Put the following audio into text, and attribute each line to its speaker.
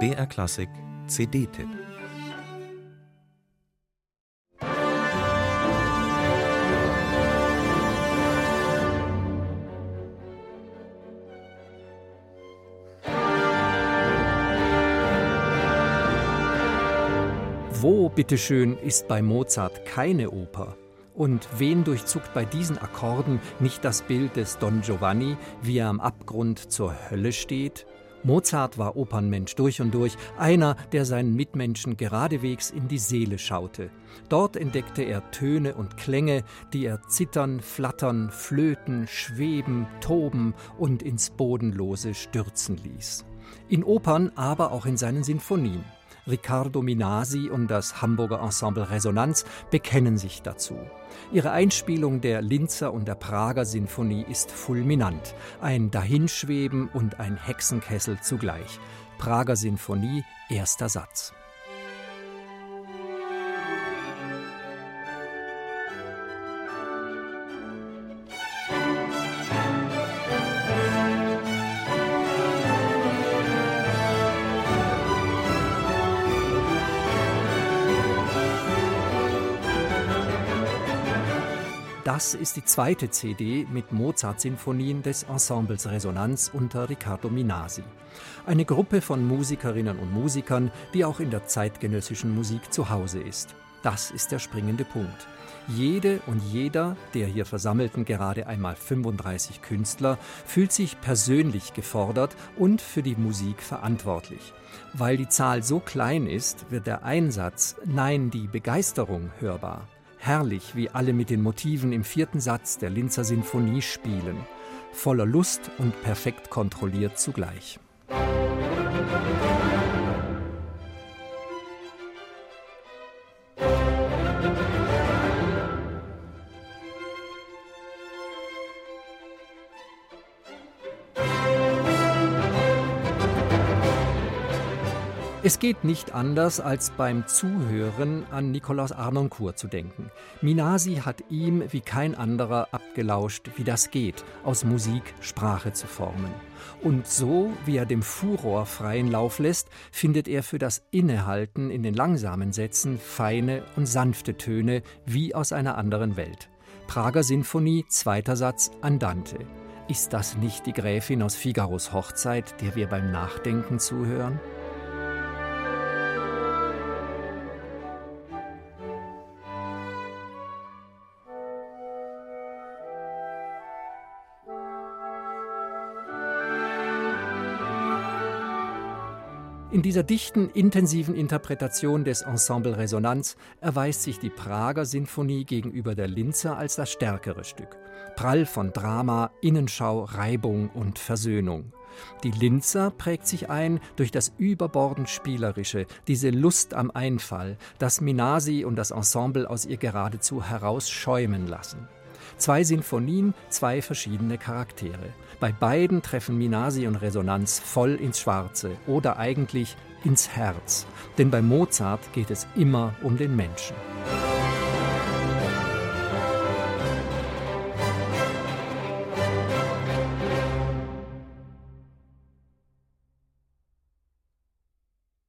Speaker 1: BR Klassik CD-Tipp
Speaker 2: Wo, bitteschön, ist bei Mozart keine Oper? Und wen durchzuckt bei diesen Akkorden nicht das Bild des Don Giovanni, wie er am Abgrund zur Hölle steht? Mozart war Opernmensch durch und durch, einer, der seinen Mitmenschen geradewegs in die Seele schaute. Dort entdeckte er Töne und Klänge, die er zittern, flattern, flöten, schweben, toben und ins Bodenlose stürzen ließ. In Opern, aber auch in seinen Sinfonien. Riccardo Minasi und das Hamburger Ensemble Resonanz bekennen sich dazu. Ihre Einspielung der Linzer und der Prager Sinfonie ist fulminant, ein Dahinschweben und ein Hexenkessel zugleich. Prager Sinfonie, erster Satz. Das ist die zweite CD mit Mozart-Sinfonien des Ensembles Resonanz unter Riccardo Minasi. Eine Gruppe von Musikerinnen und Musikern, die auch in der zeitgenössischen Musik zu Hause ist. Das ist der springende Punkt. Jede und jeder der hier versammelten gerade einmal 35 Künstler fühlt sich persönlich gefordert und für die Musik verantwortlich. Weil die Zahl so klein ist, wird der Einsatz, nein, die Begeisterung hörbar. Herrlich, wie alle mit den Motiven im vierten Satz der Linzer Sinfonie spielen, voller Lust und perfekt kontrolliert zugleich. Es geht nicht anders, als beim Zuhören an Nikolaus Arnoncourt zu denken. Minasi hat ihm wie kein anderer abgelauscht, wie das geht, aus Musik Sprache zu formen. Und so, wie er dem Furor freien Lauf lässt, findet er für das Innehalten in den langsamen Sätzen feine und sanfte Töne wie aus einer anderen Welt. Prager Sinfonie, zweiter Satz, Andante. Ist das nicht die Gräfin aus Figaros Hochzeit, der wir beim Nachdenken zuhören? In dieser dichten, intensiven Interpretation des Ensemble Resonanz erweist sich die Prager Sinfonie gegenüber der Linzer als das stärkere Stück. Prall von Drama, Innenschau, Reibung und Versöhnung. Die Linzer prägt sich ein durch das überbordend Spielerische, diese Lust am Einfall, das Minasi und das Ensemble aus ihr geradezu herausschäumen lassen. Zwei Sinfonien, zwei verschiedene Charaktere. Bei beiden treffen Minasi und Resonanz voll ins Schwarze oder eigentlich ins Herz. Denn bei Mozart geht es immer um den Menschen.